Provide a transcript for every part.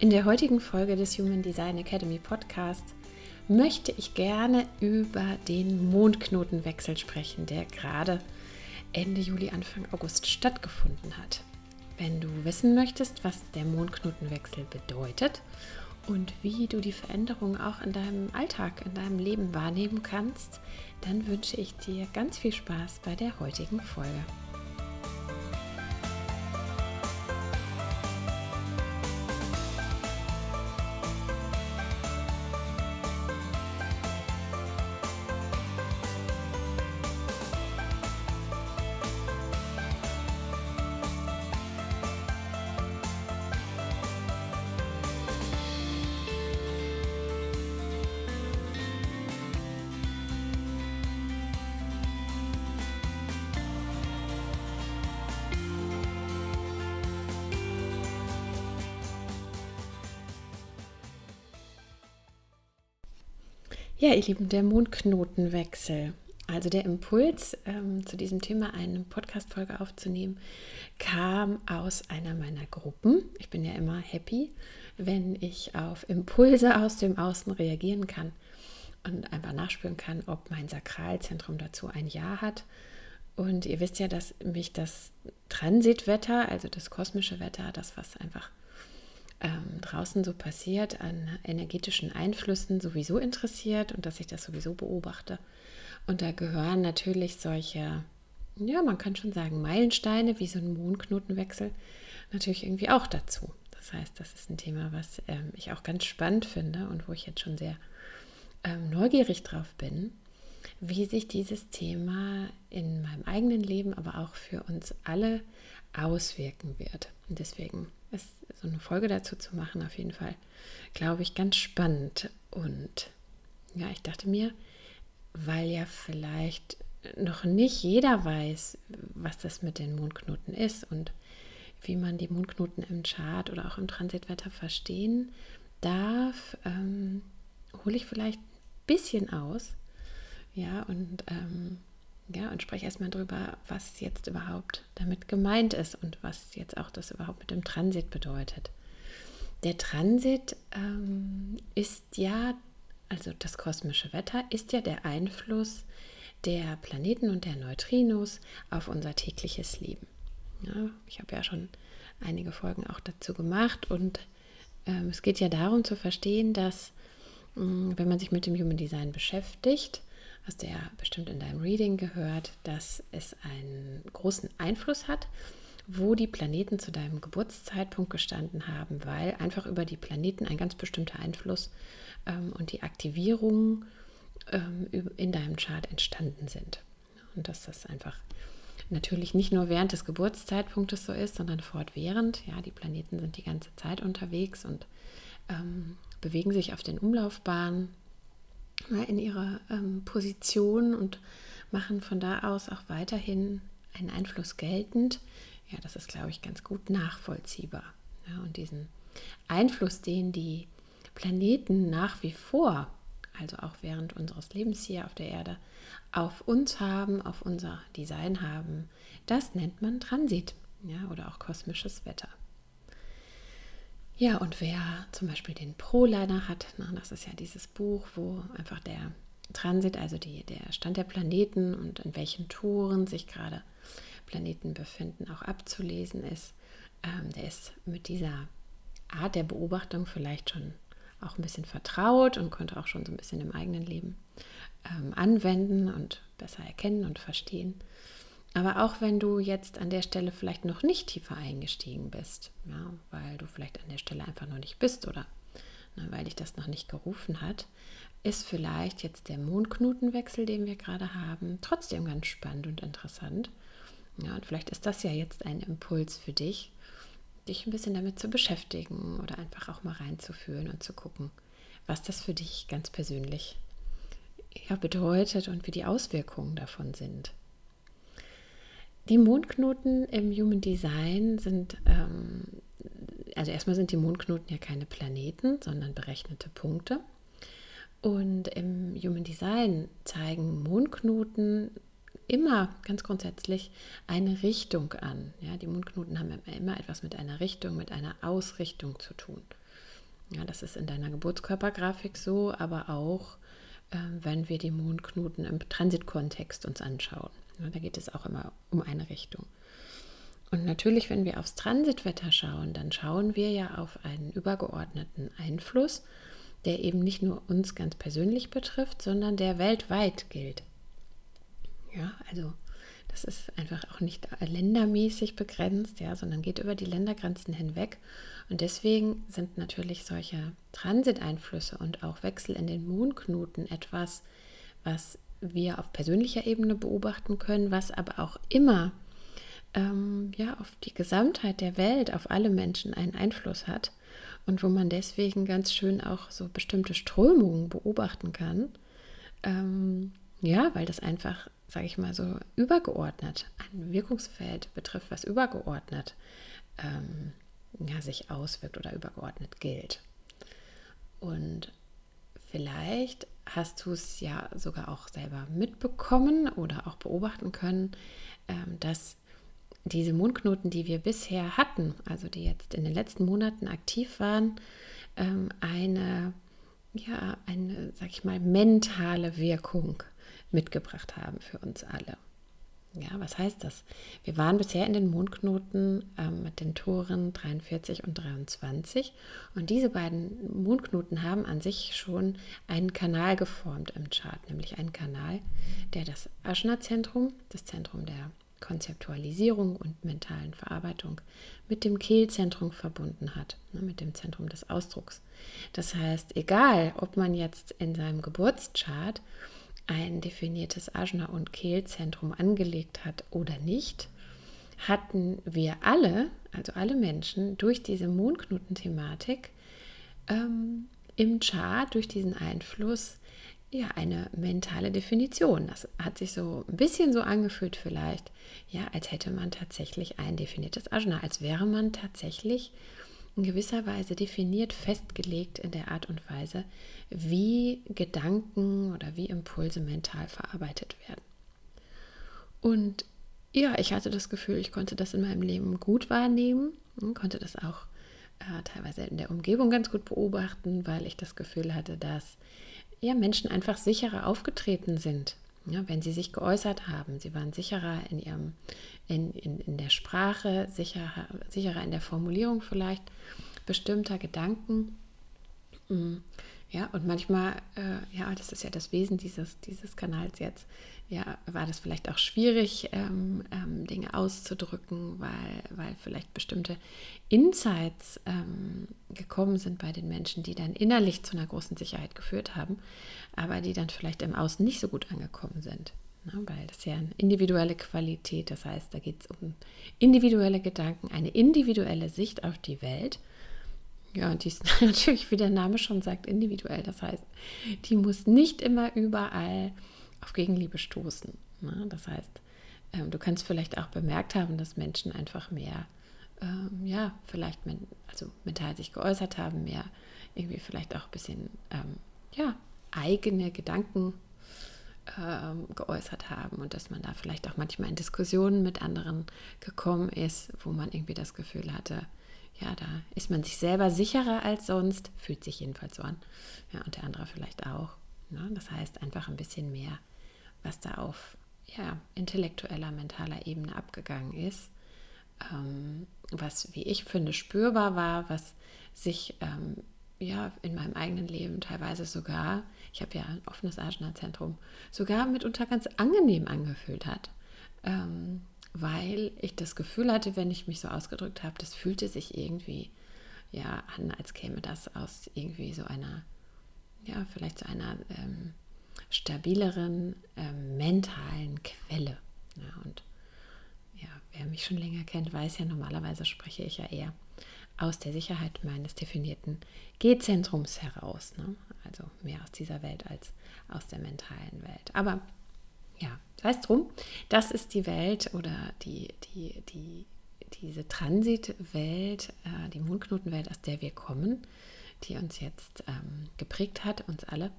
In der heutigen Folge des Human Design Academy Podcasts möchte ich gerne über den Mondknotenwechsel sprechen, der gerade Ende Juli, Anfang August stattgefunden hat. Wenn du wissen möchtest, was der Mondknotenwechsel bedeutet und wie du die Veränderung auch in deinem Alltag, in deinem Leben wahrnehmen kannst, dann wünsche ich dir ganz viel Spaß bei der heutigen Folge. Ja, ihr Lieben, der Mondknotenwechsel. Also der Impuls, ähm, zu diesem Thema eine Podcast-Folge aufzunehmen, kam aus einer meiner Gruppen. Ich bin ja immer happy, wenn ich auf Impulse aus dem Außen reagieren kann und einfach nachspüren kann, ob mein Sakralzentrum dazu ein Ja hat. Und ihr wisst ja, dass mich das Transitwetter, also das kosmische Wetter, das, was einfach ähm, draußen so passiert an energetischen Einflüssen sowieso interessiert und dass ich das sowieso beobachte. Und da gehören natürlich solche, ja, man kann schon sagen, Meilensteine wie so ein Mondknotenwechsel natürlich irgendwie auch dazu. Das heißt, das ist ein Thema, was ähm, ich auch ganz spannend finde und wo ich jetzt schon sehr ähm, neugierig drauf bin, wie sich dieses Thema in meinem eigenen Leben, aber auch für uns alle auswirken wird. Und deswegen ist so eine Folge dazu zu machen, auf jeden Fall, glaube ich, ganz spannend. Und ja, ich dachte mir, weil ja vielleicht noch nicht jeder weiß, was das mit den Mondknoten ist und wie man die Mondknoten im Chart oder auch im Transitwetter verstehen darf, ähm, hole ich vielleicht ein bisschen aus. Ja, und ähm, ja, und spreche erstmal darüber, was jetzt überhaupt damit gemeint ist und was jetzt auch das überhaupt mit dem Transit bedeutet. Der Transit ähm, ist ja, also das kosmische Wetter, ist ja der Einfluss der Planeten und der Neutrinos auf unser tägliches Leben. Ja, ich habe ja schon einige Folgen auch dazu gemacht und ähm, es geht ja darum zu verstehen, dass mh, wenn man sich mit dem Human Design beschäftigt, hast du ja bestimmt in deinem Reading gehört, dass es einen großen Einfluss hat, wo die Planeten zu deinem Geburtszeitpunkt gestanden haben, weil einfach über die Planeten ein ganz bestimmter Einfluss ähm, und die Aktivierung ähm, in deinem Chart entstanden sind. Und dass das einfach natürlich nicht nur während des Geburtszeitpunktes so ist, sondern fortwährend. Ja, die Planeten sind die ganze Zeit unterwegs und ähm, bewegen sich auf den Umlaufbahnen in ihrer ähm, Position und machen von da aus auch weiterhin einen Einfluss geltend. Ja, das ist, glaube ich, ganz gut nachvollziehbar. Ja, und diesen Einfluss, den die Planeten nach wie vor, also auch während unseres Lebens hier auf der Erde, auf uns haben, auf unser Design haben, das nennt man Transit ja, oder auch kosmisches Wetter. Ja, und wer zum Beispiel den Proliner hat, na, das ist ja dieses Buch, wo einfach der Transit, also die, der Stand der Planeten und in welchen Touren sich gerade Planeten befinden, auch abzulesen ist, ähm, der ist mit dieser Art der Beobachtung vielleicht schon auch ein bisschen vertraut und konnte auch schon so ein bisschen im eigenen Leben ähm, anwenden und besser erkennen und verstehen. Aber auch wenn du jetzt an der Stelle vielleicht noch nicht tiefer eingestiegen bist, ja, weil du vielleicht an der Stelle einfach noch nicht bist oder ne, weil dich das noch nicht gerufen hat, ist vielleicht jetzt der Mondknotenwechsel, den wir gerade haben, trotzdem ganz spannend und interessant. Ja, und vielleicht ist das ja jetzt ein Impuls für dich, dich ein bisschen damit zu beschäftigen oder einfach auch mal reinzufühlen und zu gucken, was das für dich ganz persönlich ja, bedeutet und wie die Auswirkungen davon sind. Die Mondknoten im Human Design sind, ähm, also erstmal sind die Mondknoten ja keine Planeten, sondern berechnete Punkte. Und im Human Design zeigen Mondknoten immer ganz grundsätzlich eine Richtung an. Ja, die Mondknoten haben immer etwas mit einer Richtung, mit einer Ausrichtung zu tun. Ja, das ist in deiner Geburtskörpergrafik so, aber auch, äh, wenn wir die Mondknoten im Transitkontext uns anschauen. Ja, da geht es auch immer um eine Richtung. Und natürlich, wenn wir aufs Transitwetter schauen, dann schauen wir ja auf einen übergeordneten Einfluss, der eben nicht nur uns ganz persönlich betrifft, sondern der weltweit gilt. Ja, also das ist einfach auch nicht ländermäßig begrenzt, ja, sondern geht über die Ländergrenzen hinweg. Und deswegen sind natürlich solche Transiteinflüsse und auch Wechsel in den Mondknoten etwas, was wir auf persönlicher Ebene beobachten können, was aber auch immer ähm, ja, auf die Gesamtheit der Welt, auf alle Menschen einen Einfluss hat und wo man deswegen ganz schön auch so bestimmte Strömungen beobachten kann. Ähm, ja, weil das einfach sage ich mal so, übergeordnet, ein Wirkungsfeld betrifft, was übergeordnet ähm, ja, sich auswirkt oder übergeordnet gilt. Und vielleicht hast du es ja sogar auch selber mitbekommen oder auch beobachten können, ähm, dass diese Mondknoten, die wir bisher hatten, also die jetzt in den letzten Monaten aktiv waren, ähm, eine, ja, eine, sag ich mal, mentale Wirkung mitgebracht haben für uns alle. Ja, was heißt das? Wir waren bisher in den Mondknoten ähm, mit den Toren 43 und 23 und diese beiden Mondknoten haben an sich schon einen Kanal geformt im Chart, nämlich einen Kanal, der das Aschna-Zentrum, das Zentrum der Konzeptualisierung und mentalen Verarbeitung, mit dem Kehlzentrum verbunden hat, ne, mit dem Zentrum des Ausdrucks. Das heißt, egal, ob man jetzt in seinem Geburtschart ein definiertes Ajna- und Kehlzentrum angelegt hat oder nicht, hatten wir alle, also alle Menschen, durch diese Mondknoten-Thematik ähm, im Chart, durch diesen Einfluss, ja, eine mentale Definition. Das hat sich so ein bisschen so angefühlt vielleicht, ja, als hätte man tatsächlich ein definiertes Ajna, als wäre man tatsächlich in gewisser Weise definiert, festgelegt in der Art und Weise, wie Gedanken oder wie Impulse mental verarbeitet werden. Und ja, ich hatte das Gefühl, ich konnte das in meinem Leben gut wahrnehmen, konnte das auch äh, teilweise in der Umgebung ganz gut beobachten, weil ich das Gefühl hatte, dass ja, Menschen einfach sicherer aufgetreten sind, ja, wenn sie sich geäußert haben. Sie waren sicherer in, ihrem, in, in, in der Sprache, sicherer, sicherer in der Formulierung vielleicht bestimmter Gedanken. Mm, ja, und manchmal, äh, ja, das ist ja das Wesen dieses, dieses Kanals jetzt, ja, war das vielleicht auch schwierig, ähm, ähm, Dinge auszudrücken, weil, weil vielleicht bestimmte Insights ähm, gekommen sind bei den Menschen, die dann innerlich zu einer großen Sicherheit geführt haben, aber die dann vielleicht im Außen nicht so gut angekommen sind. Ne? Weil das ja eine individuelle Qualität, das heißt, da geht es um individuelle Gedanken, eine individuelle Sicht auf die Welt ja, die ist natürlich, wie der Name schon sagt, individuell. Das heißt, die muss nicht immer überall auf Gegenliebe stoßen. Ne? Das heißt, ähm, du kannst vielleicht auch bemerkt haben, dass Menschen einfach mehr, ähm, ja, vielleicht men also mental sich geäußert haben, mehr irgendwie vielleicht auch ein bisschen, ähm, ja, eigene Gedanken ähm, geäußert haben und dass man da vielleicht auch manchmal in Diskussionen mit anderen gekommen ist, wo man irgendwie das Gefühl hatte, ja, da ist man sich selber sicherer als sonst, fühlt sich jedenfalls so an. Ja, und der andere vielleicht auch. Ne? Das heißt einfach ein bisschen mehr, was da auf ja, intellektueller, mentaler Ebene abgegangen ist. Ähm, was, wie ich finde, spürbar war, was sich ähm, ja in meinem eigenen Leben teilweise sogar, ich habe ja ein offenes Ajna-Zentrum, sogar mitunter ganz angenehm angefühlt hat. Ähm, weil ich das Gefühl hatte, wenn ich mich so ausgedrückt habe, das fühlte sich irgendwie ja an, als käme das aus irgendwie so einer ja, vielleicht zu einer ähm, stabileren ähm, mentalen Quelle. Ja, und ja, wer mich schon länger kennt, weiß ja, normalerweise spreche ich ja eher aus der Sicherheit meines definierten G-Zentrums heraus. Ne? Also mehr aus dieser Welt als aus der mentalen Welt. Aber ja, sei es drum, das ist die Welt oder die, die, die, diese Transitwelt, äh, die Mondknotenwelt, aus der wir kommen, die uns jetzt ähm, geprägt hat, uns alle,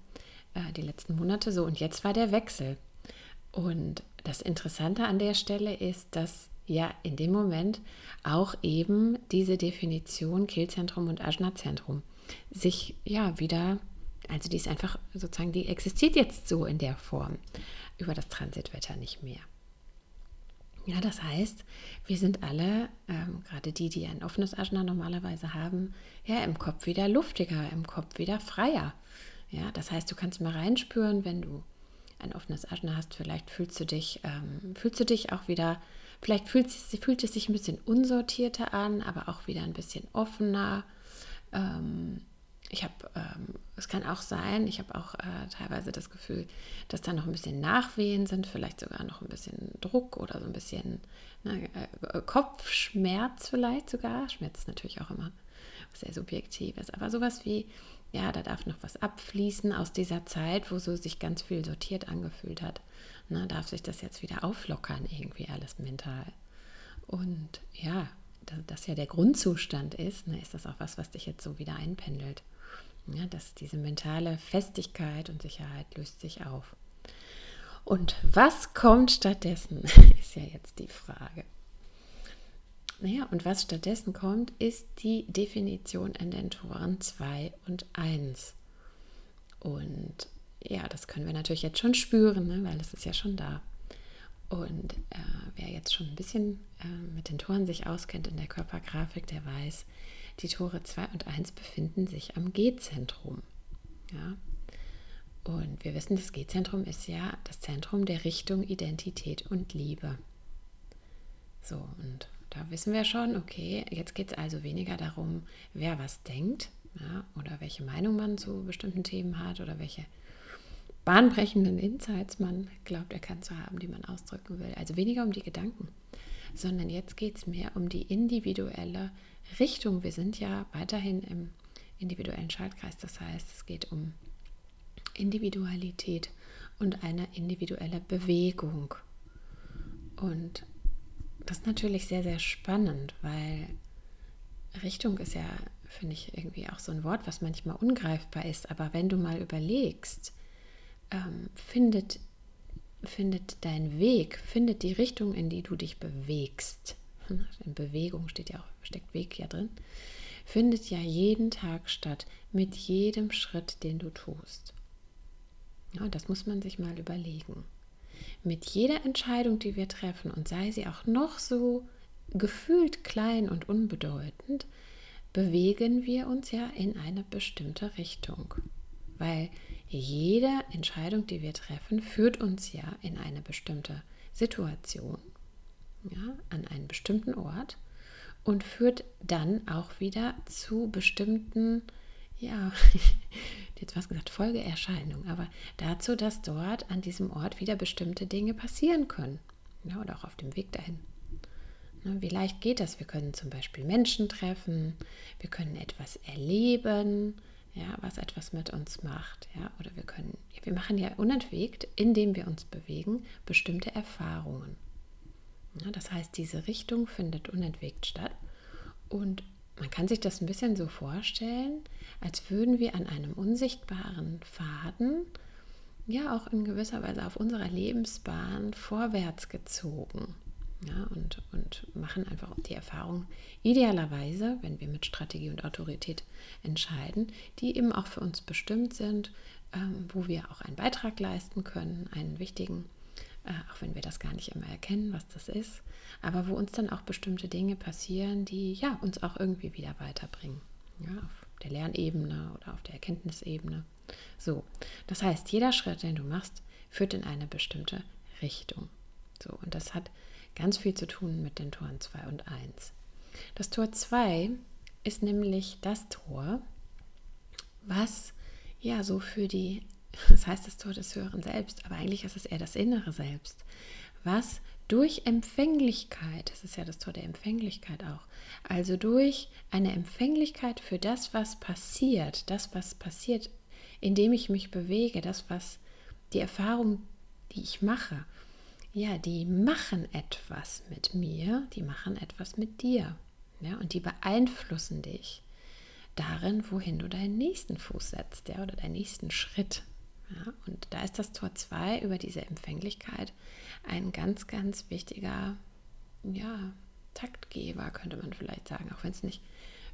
äh, die letzten Monate so. Und jetzt war der Wechsel. Und das Interessante an der Stelle ist, dass ja in dem Moment auch eben diese Definition Kehlzentrum und Ajna-Zentrum sich ja wieder, also die ist einfach sozusagen, die existiert jetzt so in der Form über das Transitwetter nicht mehr. Ja, das heißt, wir sind alle, ähm, gerade die, die ein offenes Ajna normalerweise haben, ja, im Kopf wieder luftiger, im Kopf wieder freier. Ja, das heißt, du kannst mal reinspüren, wenn du ein offenes Ajna hast, vielleicht fühlst du dich, ähm, fühlst du dich auch wieder, vielleicht fühlt es, fühlt es sich ein bisschen unsortierter an, aber auch wieder ein bisschen offener. Ähm, ich habe, ähm, es kann auch sein, ich habe auch äh, teilweise das Gefühl, dass da noch ein bisschen Nachwehen sind, vielleicht sogar noch ein bisschen Druck oder so ein bisschen ne, äh, Kopfschmerz vielleicht sogar. Schmerz ist natürlich auch immer sehr Subjektives, aber sowas wie, ja, da darf noch was abfließen aus dieser Zeit, wo so sich ganz viel sortiert angefühlt hat. Ne, darf sich das jetzt wieder auflockern, irgendwie alles mental. Und ja, da das ja der Grundzustand ist, ne, ist das auch was, was dich jetzt so wieder einpendelt. Ja, dass diese mentale Festigkeit und Sicherheit löst sich auf. Und was kommt stattdessen, ist ja jetzt die Frage. Naja, und was stattdessen kommt, ist die Definition in den Toren 2 und 1. Und ja, das können wir natürlich jetzt schon spüren, ne, weil es ist ja schon da. Und äh, wer jetzt schon ein bisschen äh, mit den Toren sich auskennt in der Körpergrafik, der weiß, die Tore 2 und 1 befinden sich am G-Zentrum. Ja? Und wir wissen, das G-Zentrum ist ja das Zentrum der Richtung Identität und Liebe. So, und da wissen wir schon, okay, jetzt geht es also weniger darum, wer was denkt ja, oder welche Meinung man zu bestimmten Themen hat oder welche bahnbrechenden Insights man glaubt erkannt zu haben, die man ausdrücken will. Also weniger um die Gedanken, sondern jetzt geht es mehr um die individuelle Richtung. Wir sind ja weiterhin im individuellen Schaltkreis. Das heißt, es geht um Individualität und eine individuelle Bewegung. Und das ist natürlich sehr, sehr spannend, weil Richtung ist ja, finde ich, irgendwie auch so ein Wort, was manchmal ungreifbar ist. Aber wenn du mal überlegst, ähm, findet, findet dein Weg, findet die Richtung, in die du dich bewegst, in Bewegung steht ja auch, steckt Weg ja drin, findet ja jeden Tag statt, mit jedem Schritt, den du tust. Ja, das muss man sich mal überlegen. Mit jeder Entscheidung, die wir treffen, und sei sie auch noch so gefühlt klein und unbedeutend, bewegen wir uns ja in eine bestimmte Richtung. Weil jede Entscheidung, die wir treffen, führt uns ja in eine bestimmte Situation ja, an einen bestimmten Ort und führt dann auch wieder zu bestimmten, ja, jetzt was gesagt, Folgeerscheinungen, aber dazu, dass dort an diesem Ort wieder bestimmte Dinge passieren können. Ja, oder auch auf dem Weg dahin. Ne, wie leicht geht das? Wir können zum Beispiel Menschen treffen, wir können etwas erleben, ja, was etwas mit uns macht. Ja, oder wir können, wir machen ja unentwegt, indem wir uns bewegen, bestimmte Erfahrungen. Ja, das heißt, diese Richtung findet unentwegt statt und man kann sich das ein bisschen so vorstellen, als würden wir an einem unsichtbaren Faden ja auch in gewisser Weise auf unserer Lebensbahn vorwärts gezogen. Ja, und, und machen einfach die Erfahrung, idealerweise, wenn wir mit Strategie und Autorität entscheiden, die eben auch für uns bestimmt sind, ähm, wo wir auch einen Beitrag leisten können, einen wichtigen auch wenn wir das gar nicht immer erkennen, was das ist, aber wo uns dann auch bestimmte Dinge passieren, die ja uns auch irgendwie wieder weiterbringen. Ja, auf der Lernebene oder auf der Erkenntnisebene. So, das heißt, jeder Schritt, den du machst, führt in eine bestimmte Richtung. So, und das hat ganz viel zu tun mit den Toren 2 und 1. Das Tor 2 ist nämlich das Tor, was ja, so für die, das heißt das Tor des höheren Selbst, aber eigentlich ist es eher das innere Selbst, was durch Empfänglichkeit, das ist ja das Tor der Empfänglichkeit auch, also durch eine Empfänglichkeit für das, was passiert, das, was passiert, indem ich mich bewege, das, was die Erfahrung, die ich mache, ja, die machen etwas mit mir, die machen etwas mit dir. Ja, und die beeinflussen dich darin, wohin du deinen nächsten Fuß setzt, ja, oder deinen nächsten Schritt. Ja, und da ist das Tor 2 über diese Empfänglichkeit ein ganz, ganz wichtiger ja, Taktgeber, könnte man vielleicht sagen, auch wenn es nicht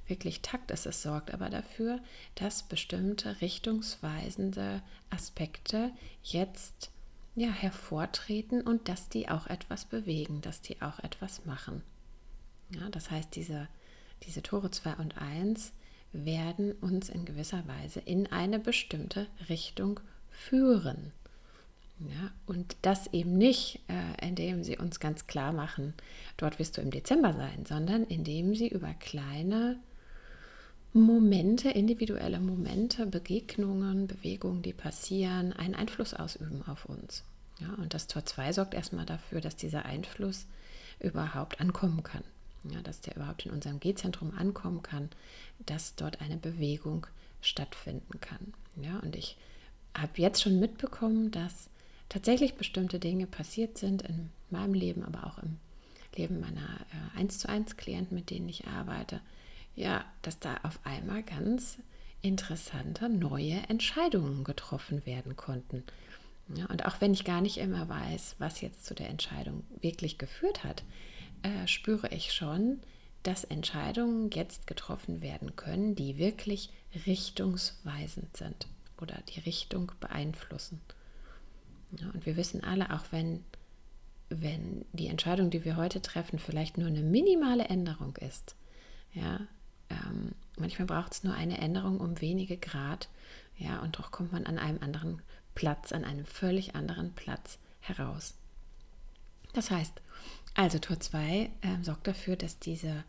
wirklich Takt ist, es sorgt aber dafür, dass bestimmte richtungsweisende Aspekte jetzt ja, hervortreten und dass die auch etwas bewegen, dass die auch etwas machen. Ja, das heißt, diese, diese Tore 2 und 1 werden uns in gewisser Weise in eine bestimmte Richtung führen. Ja, und das eben nicht, äh, indem sie uns ganz klar machen, dort wirst du im Dezember sein, sondern indem sie über kleine Momente, individuelle Momente, Begegnungen, Bewegungen, die passieren, einen Einfluss ausüben auf uns. Ja, und das Tor 2 sorgt erstmal dafür, dass dieser Einfluss überhaupt ankommen kann. Ja, dass der überhaupt in unserem G-Zentrum ankommen kann, dass dort eine Bewegung stattfinden kann. Ja, und ich habe jetzt schon mitbekommen, dass tatsächlich bestimmte Dinge passiert sind in meinem Leben, aber auch im Leben meiner äh, 1 zu 1 Klienten, mit denen ich arbeite, ja, dass da auf einmal ganz interessante neue Entscheidungen getroffen werden konnten. Ja, und auch wenn ich gar nicht immer weiß, was jetzt zu der Entscheidung wirklich geführt hat, äh, spüre ich schon, dass Entscheidungen jetzt getroffen werden können, die wirklich richtungsweisend sind oder die Richtung beeinflussen. Ja, und wir wissen alle, auch wenn, wenn die Entscheidung, die wir heute treffen, vielleicht nur eine minimale Änderung ist, ja, ähm, manchmal braucht es nur eine Änderung um wenige Grad, ja, und doch kommt man an einem anderen Platz, an einem völlig anderen Platz heraus. Das heißt, also Tor 2 äh, sorgt dafür, dass diese,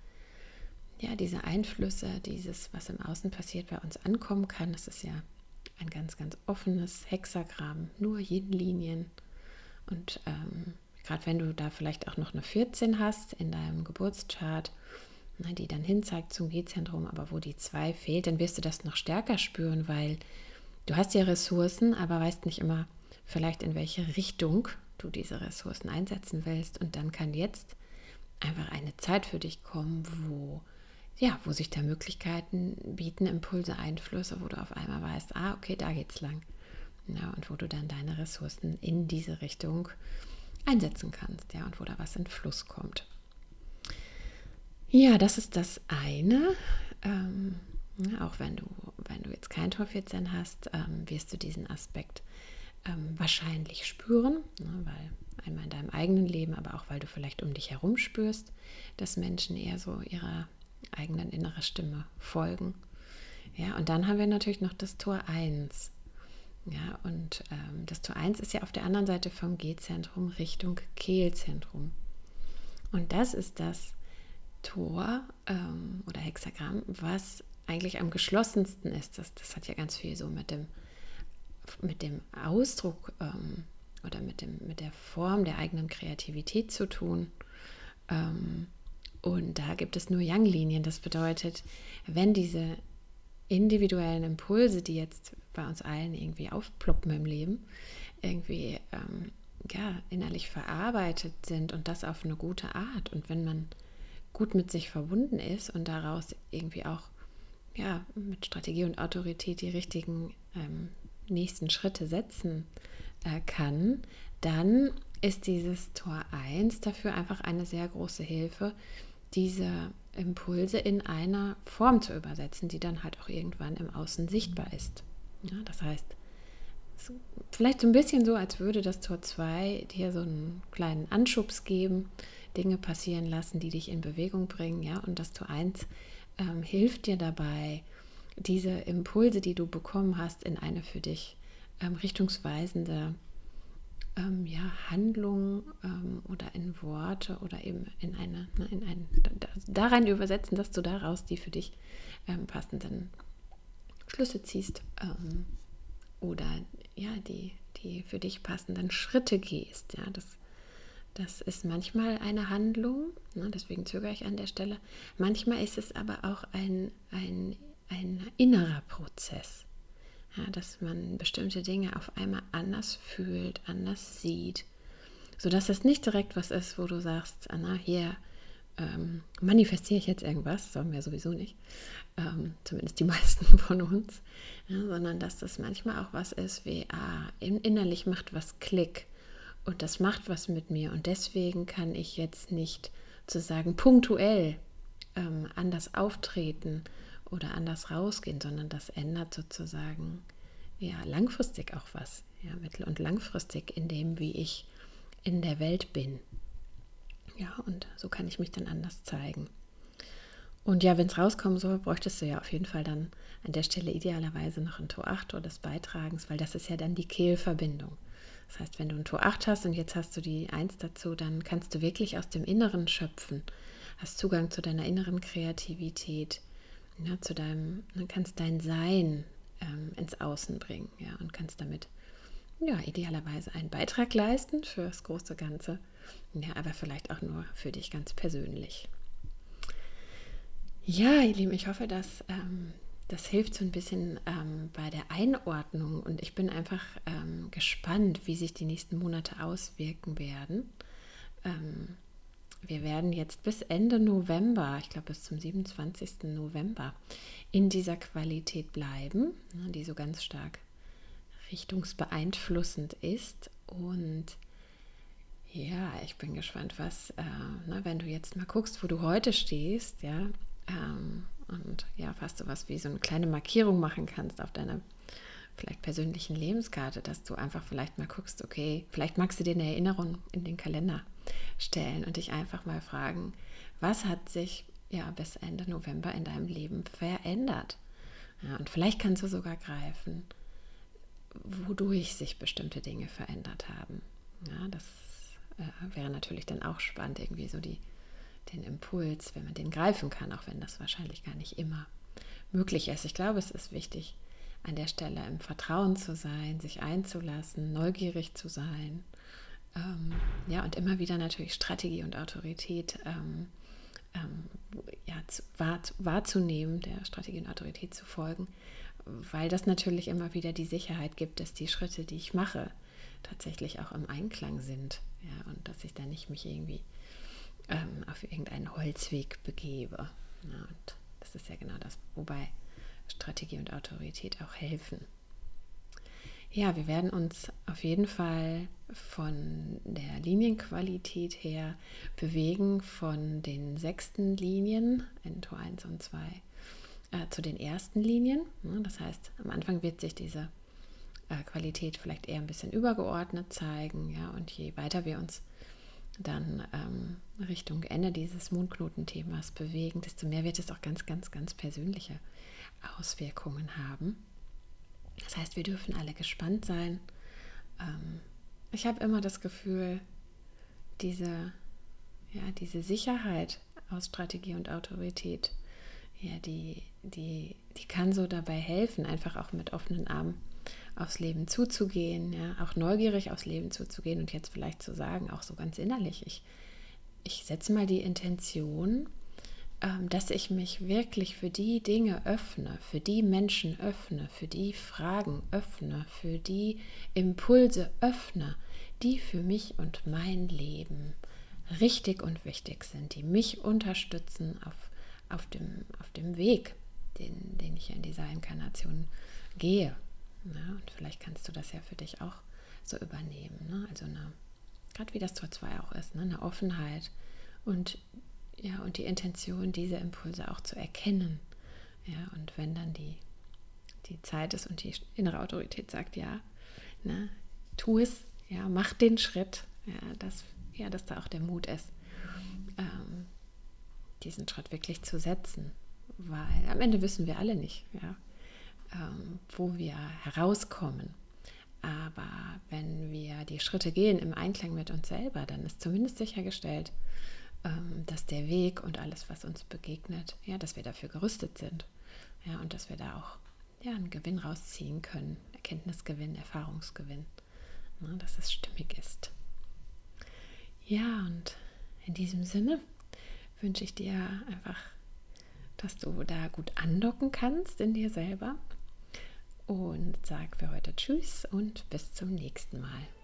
ja, diese Einflüsse, dieses, was im Außen passiert, bei uns ankommen kann. Das ist ja ein ganz, ganz offenes Hexagramm, nur jeden Linien. Und ähm, gerade wenn du da vielleicht auch noch eine 14 hast in deinem Geburtschart, na, die dann hinzeigt zum G-Zentrum, aber wo die 2 fehlt, dann wirst du das noch stärker spüren, weil du hast ja Ressourcen, aber weißt nicht immer vielleicht in welche Richtung du diese Ressourcen einsetzen willst. Und dann kann jetzt einfach eine Zeit für dich kommen, wo ja, wo sich da Möglichkeiten bieten, Impulse, Einflüsse, wo du auf einmal weißt, ah, okay, da geht's lang. Ja, und wo du dann deine Ressourcen in diese Richtung einsetzen kannst, ja, und wo da was in Fluss kommt. Ja, das ist das eine. Ähm, auch wenn du, wenn du jetzt kein Tor 14 hast, ähm, wirst du diesen Aspekt ähm, wahrscheinlich spüren, ne, weil einmal in deinem eigenen Leben, aber auch weil du vielleicht um dich herum spürst, dass Menschen eher so ihrer eigenen innere Stimme folgen. Ja, und dann haben wir natürlich noch das Tor 1. Ja, und ähm, das Tor 1 ist ja auf der anderen Seite vom G-Zentrum Richtung Kehlzentrum. Und das ist das Tor ähm, oder Hexagramm, was eigentlich am geschlossensten ist. Das, das hat ja ganz viel so mit dem, mit dem Ausdruck ähm, oder mit, dem, mit der Form der eigenen Kreativität zu tun. Ähm, und da gibt es nur Yang-Linien. Das bedeutet, wenn diese individuellen Impulse, die jetzt bei uns allen irgendwie aufploppen im Leben, irgendwie ähm, ja, innerlich verarbeitet sind und das auf eine gute Art. Und wenn man gut mit sich verbunden ist und daraus irgendwie auch ja, mit Strategie und Autorität die richtigen ähm, nächsten Schritte setzen äh, kann, dann ist dieses Tor 1 dafür einfach eine sehr große Hilfe, diese Impulse in einer Form zu übersetzen, die dann halt auch irgendwann im Außen sichtbar ist. Ja, das heißt, vielleicht so ein bisschen so, als würde das Tor 2 dir so einen kleinen Anschubs geben, Dinge passieren lassen, die dich in Bewegung bringen. Ja, und das Tor 1 ähm, hilft dir dabei, diese Impulse, die du bekommen hast, in eine für dich ähm, richtungsweisende ähm, ja, Handlung ähm, oder in Worte oder eben in eine, ne, in ein, da, rein übersetzen, dass du daraus die für dich ähm, passenden Schlüsse ziehst. Ähm, oder ja, die, die für dich passenden Schritte gehst. Ja, das, das ist manchmal eine Handlung, ne, deswegen zögere ich an der Stelle. Manchmal ist es aber auch ein, ein, ein innerer Prozess, ja, dass man bestimmte Dinge auf einmal anders fühlt, anders sieht, sodass es nicht direkt was ist, wo du sagst, Anna, hier ähm, manifestiere ich jetzt irgendwas, sollen wir sowieso nicht, ähm, zumindest die meisten von uns, ja, sondern dass das manchmal auch was ist wie, ah, innerlich macht was Klick und das macht was mit mir und deswegen kann ich jetzt nicht zu sagen punktuell ähm, anders auftreten oder anders rausgehen, sondern das ändert sozusagen ja langfristig auch was, ja mittel- und langfristig in dem, wie ich in der Welt bin. Ja, und so kann ich mich dann anders zeigen. Und ja, wenn es rauskommen soll, bräuchtest du ja auf jeden Fall dann an der Stelle idealerweise noch ein Tor 8 oder des Beitragens, weil das ist ja dann die Kehlverbindung. Das heißt, wenn du ein Tor 8 hast und jetzt hast du die 1 dazu, dann kannst du wirklich aus dem Inneren schöpfen, hast Zugang zu deiner inneren Kreativität, ja, zu deinem, dann kannst dein Sein ähm, ins Außen bringen, ja, und kannst damit ja, idealerweise einen Beitrag leisten für das große Ganze, ja, aber vielleicht auch nur für dich ganz persönlich. Ja, ihr Lieben, ich hoffe, dass ähm, das hilft so ein bisschen ähm, bei der Einordnung und ich bin einfach ähm, gespannt, wie sich die nächsten Monate auswirken werden. Ähm, wir werden jetzt bis Ende November, ich glaube bis zum 27. November, in dieser Qualität bleiben, ne, die so ganz stark richtungsbeeinflussend ist. Und ja, ich bin gespannt, was, äh, na, wenn du jetzt mal guckst, wo du heute stehst, ja, ähm, und ja, fast so was wie so eine kleine Markierung machen kannst auf deiner vielleicht persönlichen Lebenskarte, dass du einfach vielleicht mal guckst, okay, vielleicht magst du dir eine Erinnerung in den Kalender stellen und dich einfach mal fragen, was hat sich ja bis Ende November in deinem Leben verändert? Ja, und vielleicht kannst du sogar greifen, wodurch sich bestimmte Dinge verändert haben. Ja, das äh, wäre natürlich dann auch spannend, irgendwie so die, den Impuls, wenn man den greifen kann, auch wenn das wahrscheinlich gar nicht immer möglich ist. Ich glaube, es ist wichtig, an der Stelle im Vertrauen zu sein, sich einzulassen, neugierig zu sein. Ähm, ja, und immer wieder natürlich Strategie und Autorität ähm, ähm, ja, zu, wahr, wahrzunehmen, der Strategie und Autorität zu folgen weil das natürlich immer wieder die Sicherheit gibt, dass die Schritte, die ich mache, tatsächlich auch im Einklang sind. Ja, und dass ich da nicht mich irgendwie ähm, auf irgendeinen Holzweg begebe. Ja, und das ist ja genau das, wobei Strategie und Autorität auch helfen. Ja, wir werden uns auf jeden Fall von der Linienqualität her bewegen, von den sechsten Linien in Tor 1 und 2 äh, zu den ersten Linien. Das heißt, am Anfang wird sich diese äh, Qualität vielleicht eher ein bisschen übergeordnet zeigen. Ja? Und je weiter wir uns dann ähm, Richtung Ende dieses Mondknotenthemas bewegen, desto mehr wird es auch ganz, ganz, ganz persönliche Auswirkungen haben. Das heißt, wir dürfen alle gespannt sein. Ähm, ich habe immer das Gefühl, diese, ja, diese Sicherheit aus Strategie und Autorität, ja, die, die, die kann so dabei helfen, einfach auch mit offenen Armen aufs Leben zuzugehen, ja, auch neugierig aufs Leben zuzugehen und jetzt vielleicht zu sagen, auch so ganz innerlich, ich, ich setze mal die Intention, dass ich mich wirklich für die Dinge öffne, für die Menschen öffne, für die Fragen öffne, für die Impulse öffne, die für mich und mein Leben richtig und wichtig sind, die mich unterstützen auf auf dem, auf dem Weg, den, den ich in dieser Inkarnation gehe. Ja, und vielleicht kannst du das ja für dich auch so übernehmen. Ne? Also gerade wie das Tor 2 auch ist, ne? eine Offenheit und, ja, und die Intention, diese Impulse auch zu erkennen. Ja, und wenn dann die, die Zeit ist und die innere Autorität sagt, ja, ne, tu es, ja, mach den Schritt, ja, dass, ja, dass da auch der Mut ist, ähm, diesen Schritt wirklich zu setzen. Weil am Ende wissen wir alle nicht, ja, ähm, wo wir herauskommen. Aber wenn wir die Schritte gehen im Einklang mit uns selber, dann ist zumindest sichergestellt, dass der Weg und alles, was uns begegnet, ja, dass wir dafür gerüstet sind. Ja, und dass wir da auch ja, einen Gewinn rausziehen können. Erkenntnisgewinn, Erfahrungsgewinn. Ne, dass es stimmig ist. Ja, und in diesem Sinne wünsche ich dir einfach, dass du da gut andocken kannst in dir selber. Und sag für heute Tschüss und bis zum nächsten Mal.